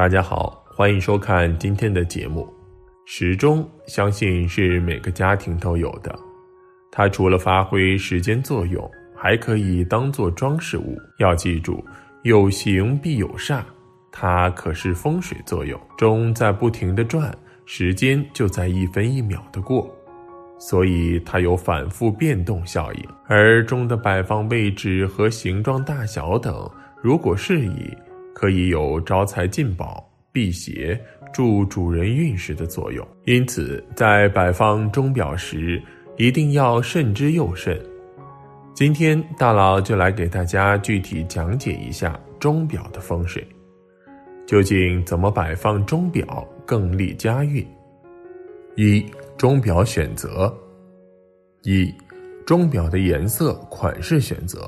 大家好，欢迎收看今天的节目。时钟相信是每个家庭都有的，它除了发挥时间作用，还可以当做装饰物。要记住，有形必有煞，它可是风水作用。钟在不停的转，时间就在一分一秒的过。所以它有反复变动效应，而钟的摆放位置和形状大小等，如果适宜，可以有招财进宝、辟邪、助主人运势的作用。因此，在摆放钟表时，一定要慎之又慎。今天大佬就来给大家具体讲解一下钟表的风水，究竟怎么摆放钟表更利家运？一钟表选择：一钟表的颜色、款式选择。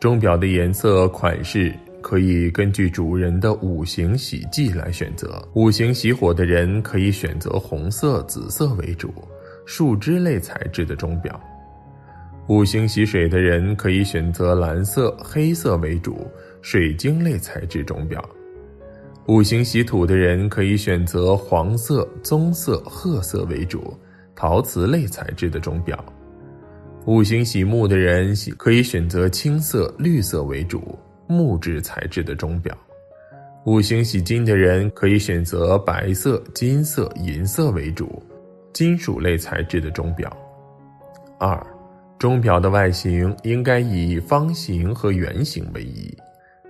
钟表的颜色、款式可以根据主人的五行喜忌来选择。五行喜火的人可以选择红色、紫色为主、树脂类材质的钟表；五行喜水的人可以选择蓝色、黑色为主、水晶类材质钟表。五行喜土的人可以选择黄色、棕色、褐色为主、陶瓷类材质的钟表；五行喜木的人喜可以选择青色、绿色为主、木质材质的钟表；五行喜金的人可以选择白色、金色、银色为主、金属类材质的钟表。二，钟表的外形应该以方形和圆形为宜，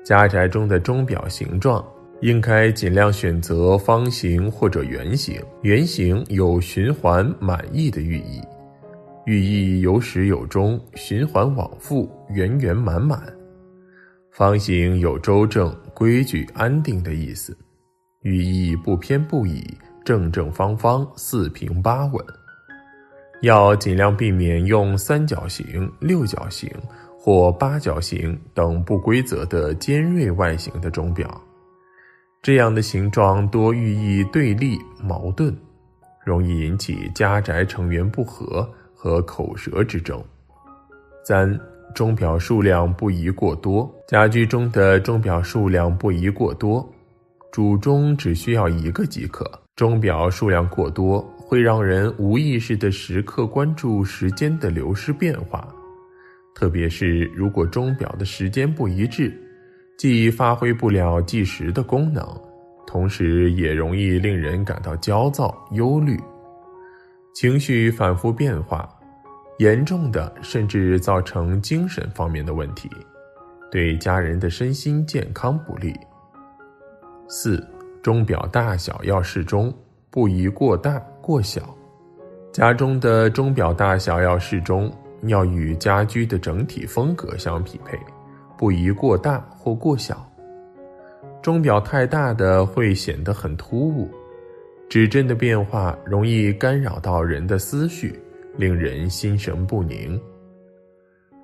家宅中的钟表形状。应该尽量选择方形或者圆形，圆形有循环满意的寓意，寓意有始有终，循环往复，圆圆满满；方形有周正、规矩、安定的意思，寓意不偏不倚，正正方方，四平八稳。要尽量避免用三角形、六角形或八角形等不规则的尖锐外形的钟表。这样的形状多寓意对立、矛盾，容易引起家宅成员不和和口舌之争。三、钟表数量不宜过多，家居中的钟表数量不宜过多，主钟只需要一个即可。钟表数量过多，会让人无意识的时刻关注时间的流失变化，特别是如果钟表的时间不一致。既发挥不了计时的功能，同时也容易令人感到焦躁、忧虑，情绪反复变化，严重的甚至造成精神方面的问题，对家人的身心健康不利。四，钟表大小要适中，不宜过大过小。家中的钟表大小要适中，要与家居的整体风格相匹配。不宜过大或过小。钟表太大的会显得很突兀，指针的变化容易干扰到人的思绪，令人心神不宁。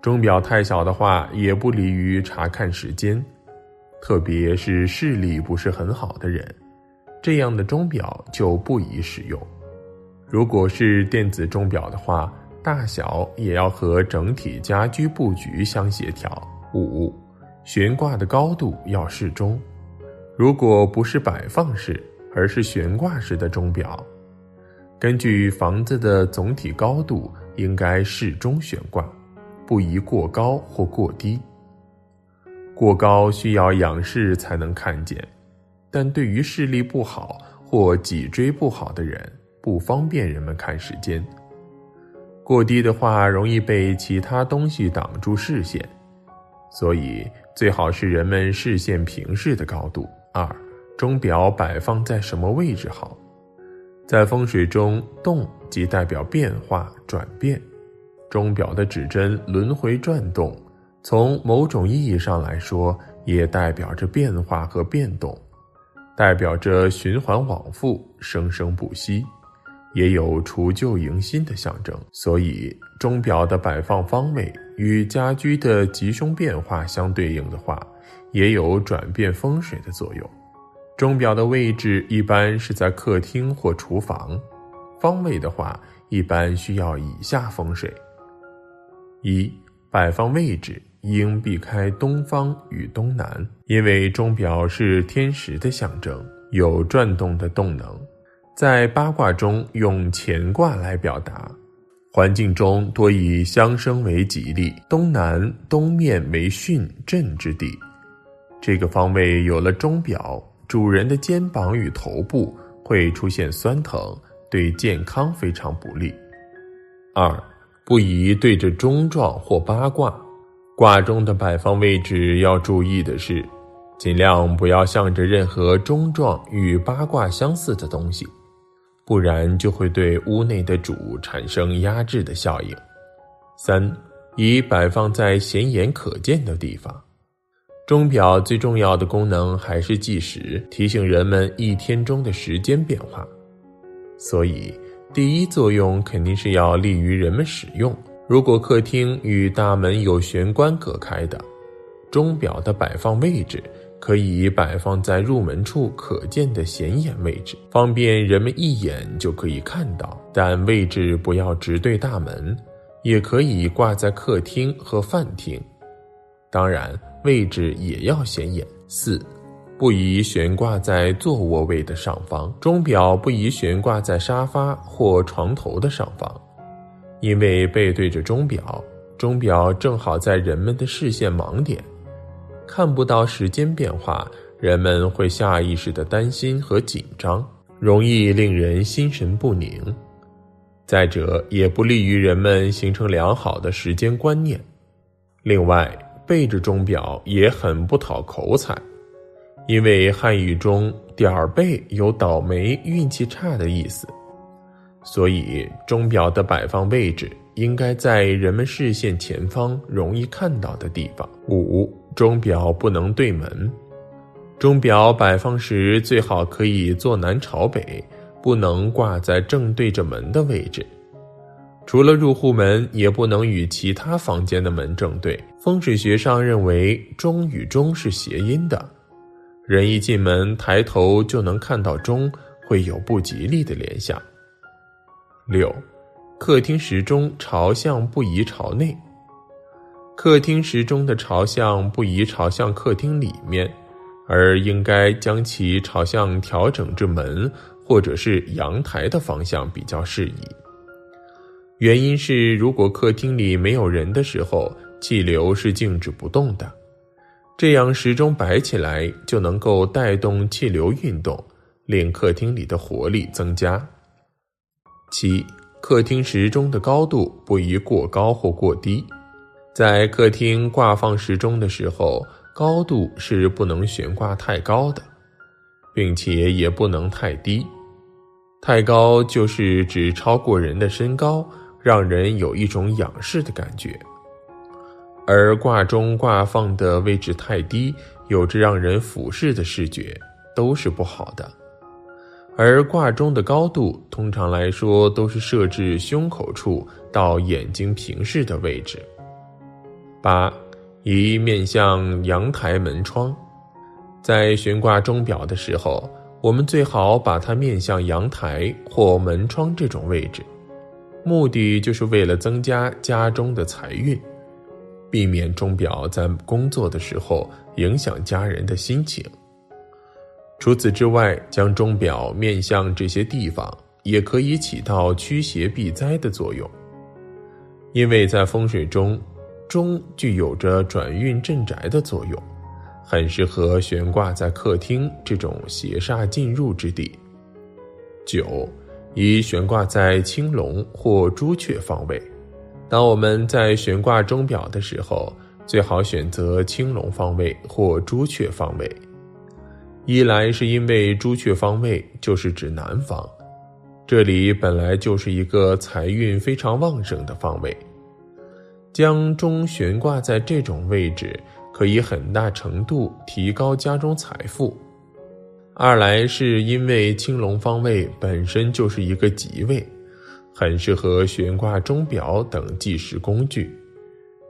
钟表太小的话，也不利于查看时间，特别是视力不是很好的人，这样的钟表就不宜使用。如果是电子钟表的话，大小也要和整体家居布局相协调。五，悬挂的高度要适中。如果不是摆放式，而是悬挂式的钟表，根据房子的总体高度，应该适中悬挂，不宜过高或过低。过高需要仰视才能看见，但对于视力不好或脊椎不好的人，不方便人们看时间。过低的话，容易被其他东西挡住视线。所以最好是人们视线平视的高度。二，钟表摆放在什么位置好？在风水中，动即代表变化转变，钟表的指针轮回转动，从某种意义上来说，也代表着变化和变动，代表着循环往复、生生不息。也有除旧迎新的象征，所以钟表的摆放方位与家居的吉凶变化相对应的话，也有转变风水的作用。钟表的位置一般是在客厅或厨房，方位的话一般需要以下风水：一、摆放位置应避开东方与东南，因为钟表是天时的象征，有转动的动能。在八卦中用乾卦来表达，环境中多以相生为吉利，东南东面为巽震之地。这个方位有了钟表，主人的肩膀与头部会出现酸疼，对健康非常不利。二。不宜对着钟状或八卦，卦中的摆放位置要注意的是，尽量不要向着任何钟状与八卦相似的东西，不然就会对屋内的主产生压制的效应。三，宜摆放在显眼可见的地方。钟表最重要的功能还是计时，提醒人们一天中的时间变化，所以。第一作用肯定是要利于人们使用。如果客厅与大门有玄关隔开的，钟表的摆放位置可以摆放在入门处可见的显眼位置，方便人们一眼就可以看到。但位置不要直对大门，也可以挂在客厅和饭厅，当然位置也要显眼。四。不宜悬挂在坐卧位的上方，钟表不宜悬挂在沙发或床头的上方，因为背对着钟表，钟表正好在人们的视线盲点，看不到时间变化，人们会下意识的担心和紧张，容易令人心神不宁。再者，也不利于人们形成良好的时间观念。另外，背着钟表也很不讨口彩。因为汉语中点儿背有倒霉、运气差的意思，所以钟表的摆放位置应该在人们视线前方、容易看到的地方。五、钟表不能对门，钟表摆放时最好可以坐南朝北，不能挂在正对着门的位置。除了入户门，也不能与其他房间的门正对。风水学上认为，钟与钟是谐音的。人一进门，抬头就能看到钟，会有不吉利的联想。六，客厅时钟朝向不宜朝内。客厅时钟的朝向不宜朝向客厅里面，而应该将其朝向调整至门或者是阳台的方向比较适宜。原因是，如果客厅里没有人的时候，气流是静止不动的。这样时钟摆起来就能够带动气流运动，令客厅里的活力增加。七，客厅时钟的高度不宜过高或过低，在客厅挂放时钟的时候，高度是不能悬挂太高的，并且也不能太低。太高就是指超过人的身高，让人有一种仰视的感觉。而挂钟挂放的位置太低，有着让人俯视的视觉，都是不好的。而挂钟的高度，通常来说都是设置胸口处到眼睛平视的位置。八，宜面向阳台门窗，在悬挂钟表的时候，我们最好把它面向阳台或门窗这种位置，目的就是为了增加家中的财运。避免钟表在工作的时候影响家人的心情。除此之外，将钟表面向这些地方，也可以起到驱邪避灾的作用。因为在风水中，钟具有着转运镇宅的作用，很适合悬挂在客厅这种邪煞进入之地。九，宜悬挂在青龙或朱雀方位。当我们在悬挂钟表的时候，最好选择青龙方位或朱雀方位。一来是因为朱雀方位就是指南方，这里本来就是一个财运非常旺盛的方位，将钟悬挂在这种位置，可以很大程度提高家中财富。二来是因为青龙方位本身就是一个吉位。很适合悬挂钟表等计时工具，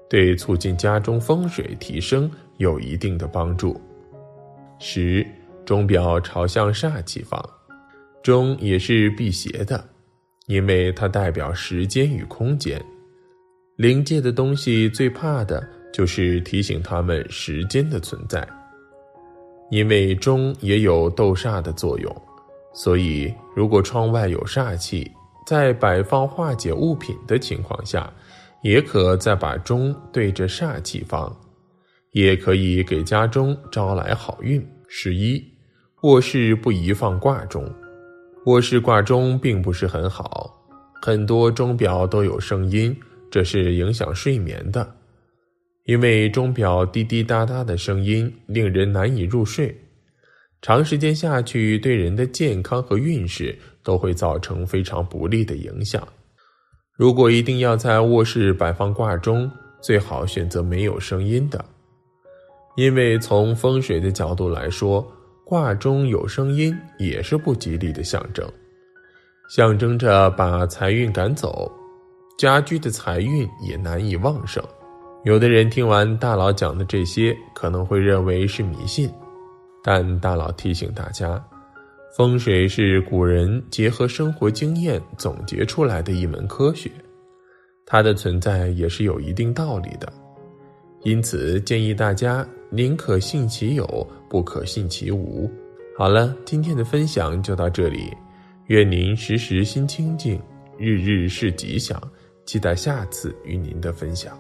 对促进家中风水提升有一定的帮助。十，钟表朝向煞气方，钟也是辟邪的，因为它代表时间与空间。灵界的东西最怕的就是提醒他们时间的存在。因为钟也有斗煞的作用，所以如果窗外有煞气，在摆放化解物品的情况下，也可再把钟对着煞气放，也可以给家中招来好运。十一，卧室不宜放挂钟，卧室挂钟并不是很好，很多钟表都有声音，这是影响睡眠的。因为钟表滴滴答答的声音令人难以入睡，长时间下去对人的健康和运势都会造成非常不利的影响。如果一定要在卧室摆放挂钟，最好选择没有声音的，因为从风水的角度来说，挂钟有声音也是不吉利的象征，象征着把财运赶走，家居的财运也难以旺盛。有的人听完大佬讲的这些，可能会认为是迷信，但大佬提醒大家，风水是古人结合生活经验总结出来的一门科学，它的存在也是有一定道理的，因此建议大家宁可信其有，不可信其无。好了，今天的分享就到这里，愿您时时心清静，日日是吉祥，期待下次与您的分享。